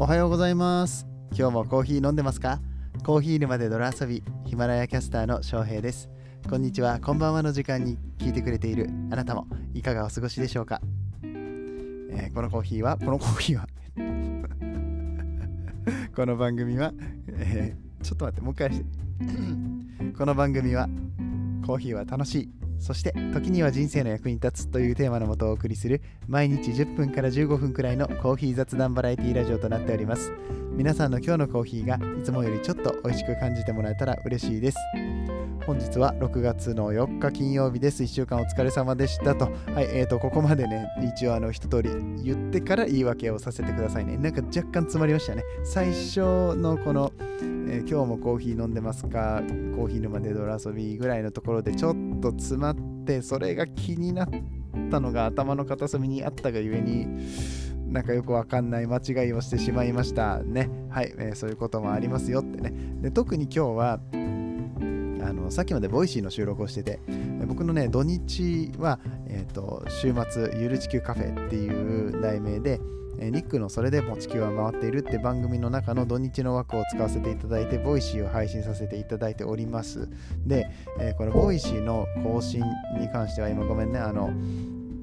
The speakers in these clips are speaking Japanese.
おはようございます。今日もコーヒー飲んでますか？コーヒー沼で泥遊びヒマラヤキャスターの翔平です。こんにちは。こんばんはの時間に聞いてくれているあなたもいかがお過ごしでしょうか、えー、このコーヒーはこのコーヒーは この番組は、えー、ちょっと待ってもう一回 この番組はコーヒーは楽しい。そして時には人生の役に立つというテーマのもとお送りする毎日10分から15分くらいのコーヒー雑談バラエティラジオとなっております皆さんの今日のコーヒーがいつもよりちょっと美味しく感じてもらえたら嬉しいです本日は6月の4日金曜日です。1週間お疲れ様でしたと。はい、えーと、ここまでね、一応あの一通り言ってから言い訳をさせてくださいね。なんか若干詰まりましたね。最初のこの、えー、今日もコーヒー飲んでますか？コーヒー沼で泥遊びぐらいのところでちょっとと詰まって、それが気になったのが頭の片隅にあったがゆえに、なんかよくわかんない間違いをしてしまいましたね。はい、えー、そういうこともありますよってね。で特に今日は、あのさっきまでボイシーの収録をしてて僕のね土日は、えーと、週末ゆる地球カフェっていう題名でニックのそれでも地球は回っているって番組の中の土日の枠を使わせていただいて、ボイシーを配信させていただいております。で、えー、このボイシーの更新に関しては今ごめんね、あの、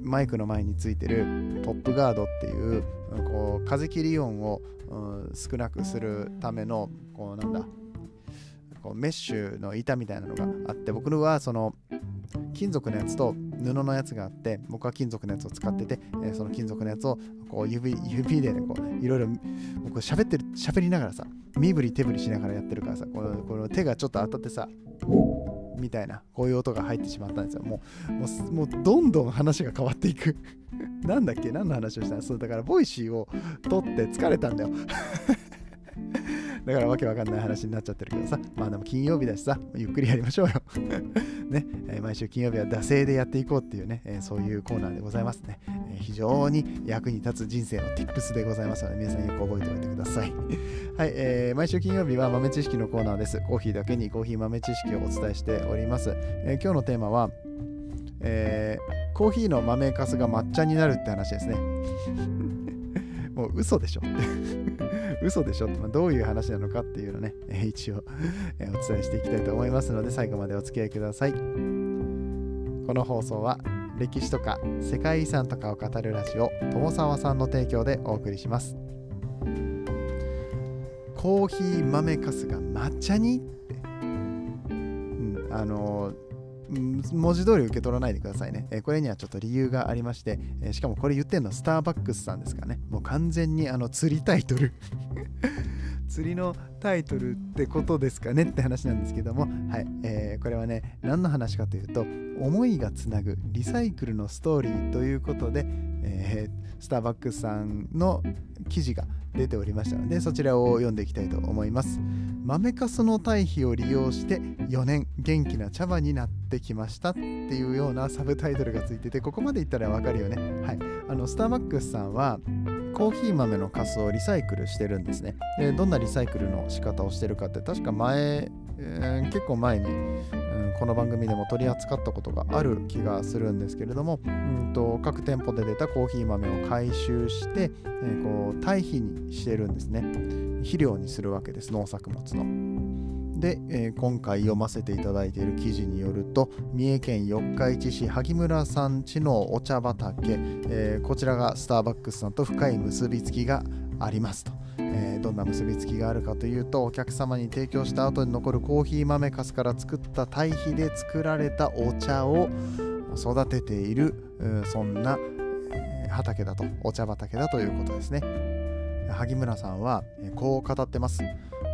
マイクの前についてるポップガードっていうこう風切り音を、うん、少なくするためのこうなんだこうメッシュの板みたいなのがあって僕のはその金属のやつと布のやつがあって僕は金属のやつを使ってて、え、その金属のやつをこう指指でねこういろいろ僕喋ってる喋りながらさ身振り手振りしながらやってるからさこのこの手がちょっと当たってさみたいなこういう音が入ってしまったんですよ。もうもうもうどんどん話が変わっていく。なんだっけ？何の話をした？のそうだからボイシーを撮って疲れたんだよ。だからわけわかんない話になっちゃってるけどさ、まあでも金曜日だしさ、ゆっくりやりましょうよ。ね、えー、毎週金曜日は惰性でやっていこうっていうね、えー、そういうコーナーでございますね、えー、非常に役に立つ人生の tips でございますので、皆さんよく覚えておいてください。はい、えー、毎週金曜日は豆知識のコーナーです。コーヒーだけにコーヒー豆知識をお伝えしております。えー、今日のテーマは、えー、コーヒーの豆かすが抹茶になるって話ですね。もう嘘でしょ 嘘でしょって、まあ、どういう話なのかっていうのね、えー、一応、えー、お伝えしていきたいと思いますので、最後までお付き合いください。この放送は、歴史とか世界遺産とかを語るラジオ、友沢さんの提供でお送りします。コーヒー豆かすが抹茶にって、うん、あのー文字通り受け取らないでくださいね。えこれにはちょっと理由がありまして、えしかもこれ言ってんのスターバックスさんですかね。もう完全にあの釣りタイトル 釣りのタイトルってことですかねって話なんですけども、はいえー、これはね、何の話かというと、思いがつなぐリサイクルのストーリーということで、えー、スターバックスさんの記事が出ておりましたので、そちらを読んでいきたいと思います。豆かすの堆肥を利用して4年元気な茶葉になってきましたっていうようなサブタイトルがついてて、ここまで言ったらわかるよね。はい。あの、スターバックスさんは、コーヒー豆のカスをリサイクルしてるんですね。で、どんなリサイクルの仕方をしてるかって、確か前、えー、結構前に、うん、この番組でも取り扱ったことがある気がするんですけれども、うんと、各店舗で出たコーヒー豆を回収して、えー、こう堆肥にしてるんですね。肥料にするわけです、農作物の。で、えー、今回読ませていただいている記事によると三重県四日市市萩村さん地のお茶畑、えー、こちらがスターバックスさんと深い結びつきがありますと、えー、どんな結びつきがあるかというとお客様に提供した後に残るコーヒー豆かすから作った堆肥で作られたお茶を育てている、そんな畑だとお茶畑だということですね。萩村さんはこう語ってます。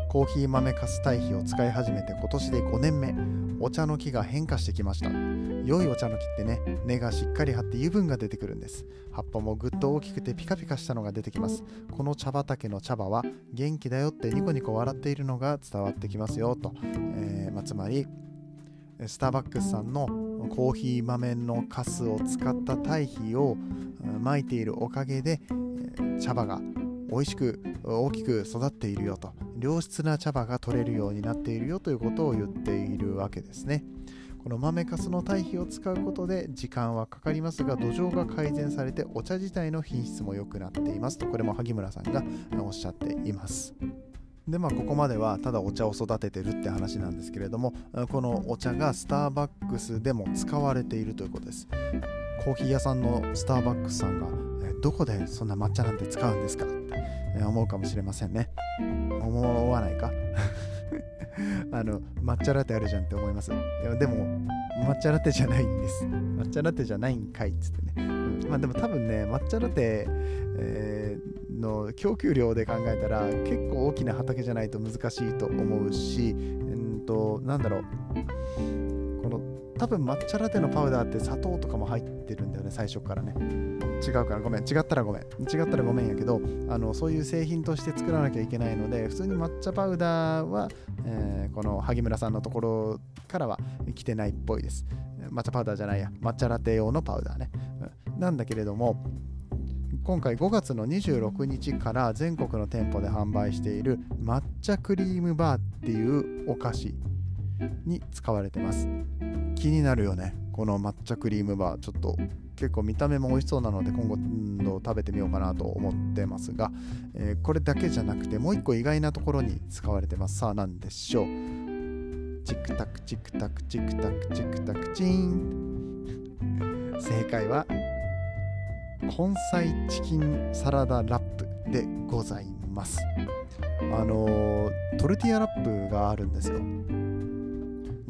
コーヒー豆かす堆肥を使い始めて今年で5年目。お茶の木が変化してきました。良いお茶の木ってね根がしっかり張って油分が出てくるんです。葉っぱもぐっと大きくてピカピカしたのが出てきます。この茶畑の茶葉は元気だよってニコニコ笑っているのが伝わってきますよと、えーまあ、つまりスターバックスさんのコーヒー豆のカスを使った堆肥をまいているおかげで茶葉が美味しく大きく育っているよと。良質な茶葉が取れるようになっているよということを言っているわけですね。この豆かすの堆肥を使うことで時間はかかりますが土壌が改善されてお茶自体の品質も良くなっています。とこれも萩村さんがおっしゃっています。でまあここまではただお茶を育ててるって話なんですけれどもこのお茶がスターバックスでも使われているということです。コーヒー屋さんのスターバックスさんがどこでそんな抹茶なんて使うんですか？って思うかもしれませんね。思わないか？あの抹茶ラテあるじゃんって思います。いやでも抹茶ラテじゃないんです。抹茶ラテじゃないんかいっつってね、うん、まあでも多分ね抹茶ラテ、えー、の供給量で考えたら結構大きな畑じゃないと難しいと思うしうんとなんだろう。この多分抹茶ラテのパウダーって砂糖とかも入ってるんだよね最初からね。違うからごめん。違ったらごめん。違ったらごめんやけどあのそういう製品として作らなきゃいけないので普通に抹茶パウダーは、えー、この萩村さんのところからは来てないっぽいです。抹茶パウダーじゃないや。抹茶ラテ用のパウダーね、うん、なんだけれども今回5月の26日から全国の店舗で販売している抹茶クリームバーっていうお菓子。に使われてます。気になるよね。この抹茶クリームバー。ちょっと結構見た目も美味しそうなので今後食べてみようかなと思ってますが、えー、これだけじゃなくてもう一個意外なところに使われてます。さあ何でしょう。チクタクチクタクチクタクチクタクチン。正解は根菜チキンサラダラップでございます。あのトルティーヤラップがあるんですよ。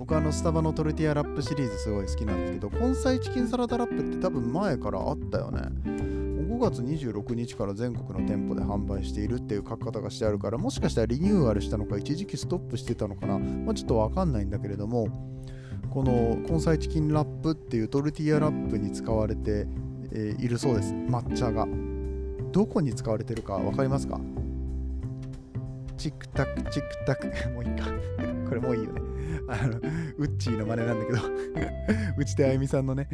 僕あのスタバのトルティアラップシリーズすごい好きなんですけど根菜チキンサラダラップって多分前からあったよね。5月26日から全国の店舗で販売しているっていう書き方がしてあるからもしかしたらリニューアルしたのか一時期ストップしてたのかな、まあ、ちょっとわかんないんだけれどもこの根菜チキンラップっていうトルティアラップに使われて、え、いるそうです。抹茶が。どこに使われてるか分かりますか？チクタクチクタク。もういいか。これもういいよね。あの、ウッチーの真似なんだけど内田あゆみさんのね、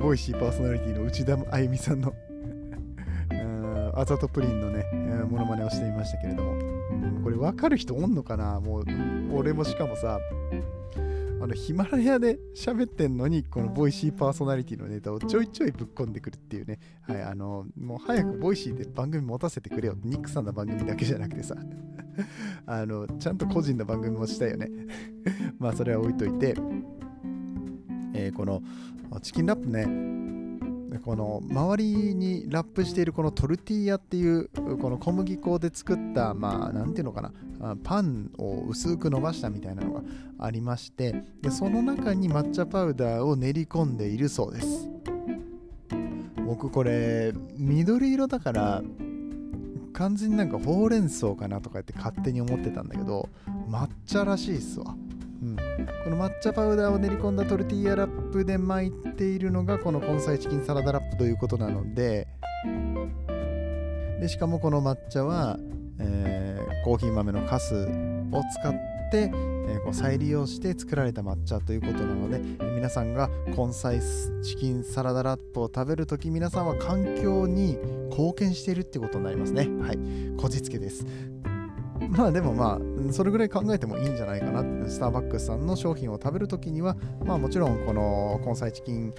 ボイシーパーソナリティの内田あゆみさんのあざとプリンのね、ものまねをしてみましたけれども、これ分かる人おんのかな？もう、俺もしかもさ、あのヒマラヤで喋ってんのにこのボイシーパーソナリティのネタをちょいちょいぶっ込んでくるっていうね。はいあのもう早くボイシーで番組持たせてくれよニックさんの番組だけじゃなくてさ。あのちゃんと個人の番組もしたいよね。まあそれは置いといて。えー、このチキンラップねこの周りにラップしているこのトルティーヤっていうこの小麦粉で作ったまあ何ていうのかなパンを薄く伸ばしたみたいなのがありましてでその中に抹茶パウダーを練り込んでいるそうです。僕これ緑色だから完全になんかほうれん草かなとかって勝手に思ってたんだけど抹茶らしいっすわ、この抹茶パウダーを練り込んだトルティーヤラップで巻いているのがこの根菜チキンサラダラップということなのででしかもこの抹茶は、えー、コーヒー豆のカスを使って、え、こう再利用して作られた抹茶ということなので、皆さんが根菜チキンサラダラップを食べるとき皆さんは環境に貢献しているってことになりますね。はい。こじつけです。まあでもまあそれぐらい考えてもいいんじゃないかなスターバックスさんの商品を食べるときにはまあもちろんこの根菜チキン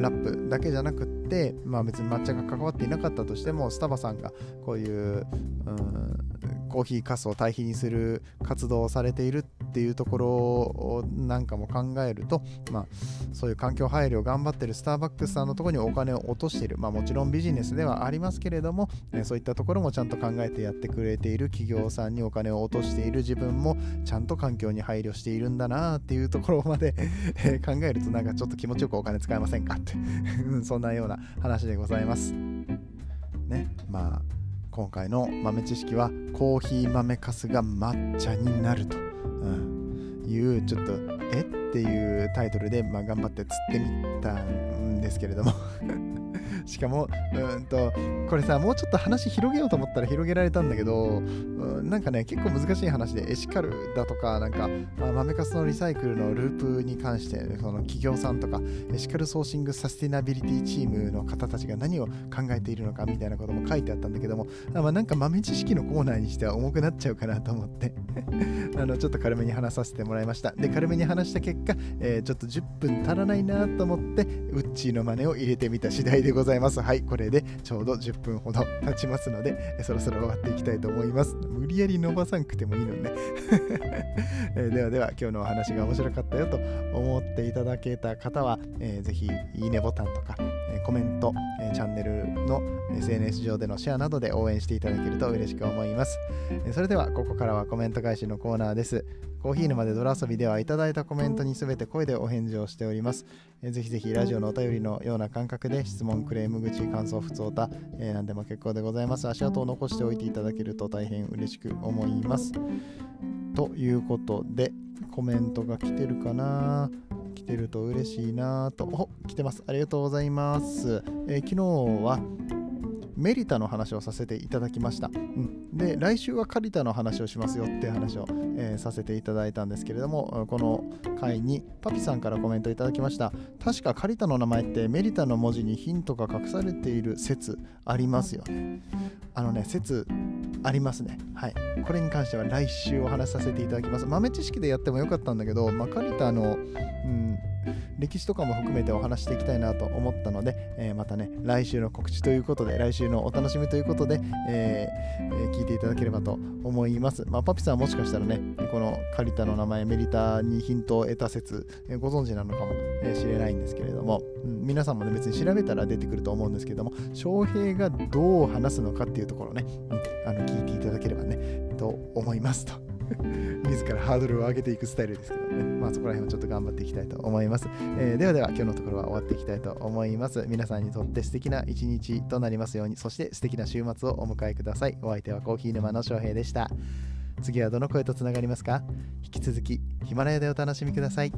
ラップだけじゃなくってまあ別に抹茶が関わっていなかったとしてもスタバさんがこういう、うん、コーヒーかすを堆肥にする活動をされているってっていうところなんかも考えると、まあ、そういう環境配慮を頑張ってるスターバックスさんのところにお金を落としている、まあ、もちろんビジネスではありますけれども、えそういったところもちゃんと考えてやってくれている企業さんにお金を落としている自分もちゃんと環境に配慮しているんだなっていうところまで 考えるとなんかちょっと気持ちよくお金使えませんかって。そんなような話でございます。ねまあ今回の豆知識はコーヒー豆かすが抹茶になると、いうちょっとえ？っていうタイトルで、まあ、頑張って釣ってみたんですけれども。しかもうんとこれさもうちょっと話広げようと思ったら広げられたんだけど、うん、なんかね結構難しい話でエシカルだとかなんか豆かすのリサイクルのループに関してその企業さんとかエシカルソーシングサスティナビリティチームの方たちが何を考えているのかみたいなことも書いてあったんだけどもあ、まあ、なんか豆知識のコーナーにしては重くなっちゃうかなと思って。あのちょっと軽めに話させてもらいました。で軽めに話した結果、えー、ちょっと10分足らないなと思ってウッチーの真似を入れてみた次第でございます。ます。はいこれでちょうど10分ほど経ちますのでそろそろ終わっていきたいと思います。無理やり伸ばさんくてもいいのね。えではでは今日のお話が面白かったよと思っていただけた方は、えー、ぜひいいねボタンとか、コメント、え、チャンネルの SNS 上でのシェアなどで応援していただけると嬉しく思います、え、それではここからはコメント返しのコーナーですコーヒー沼で泥遊びではいただいたコメントにすべて声でお返事をしております。えー、ぜひぜひラジオのお便りのような感覚で質問、クレーム、口、感想、不通た、え、何でも結構でございます。足跡を残しておいていただけると大変嬉しく思います。ということで、コメントが来てるかな来てると嬉しいなと。お来てます。ありがとうございます。えー、昨日はメリタの話をさせていただきました。うん、で、来週はカリタの話をしますよっていう話を、えー、させていただいたんですけれども、この回にパピさんからコメントいただきました。確かカリタの名前ってメリタの文字にヒントが隠されている説ありますよね。あのね、説ありますね。はい。これに関しては来週お話しさせていただきます。豆知識でやってもよかったんだけど、まあ、カリタの、うん、歴史とかも含めてお話していきたいなと思ったので、えー、またね、来週の告知ということで、来週のお楽しみということで、えー、聞いていただければと思います。まあ、パピさんはもしかしたらね、このカリタの名前、メリタにヒントを得た説、えー、ご存知なのかもしれないんですけれども、うん、皆さんもね、別に調べたら出てくると思うんですけども、翔平がどう話すのかっていうところね、うん、あの聞いていただければね、と思いますと。自らハードルを上げていくスタイルですけどね。まあそこら辺をちょっと頑張っていきたいと思います。えー、ではでは今日のところは終わっていきたいと思います。皆さんにとって素敵な一日となりますように、そして素敵な週末をお迎えください。お相手はコーヒー沼の翔平でした。次はどの声とつながりますか？引き続きヒマラヤでお楽しみください。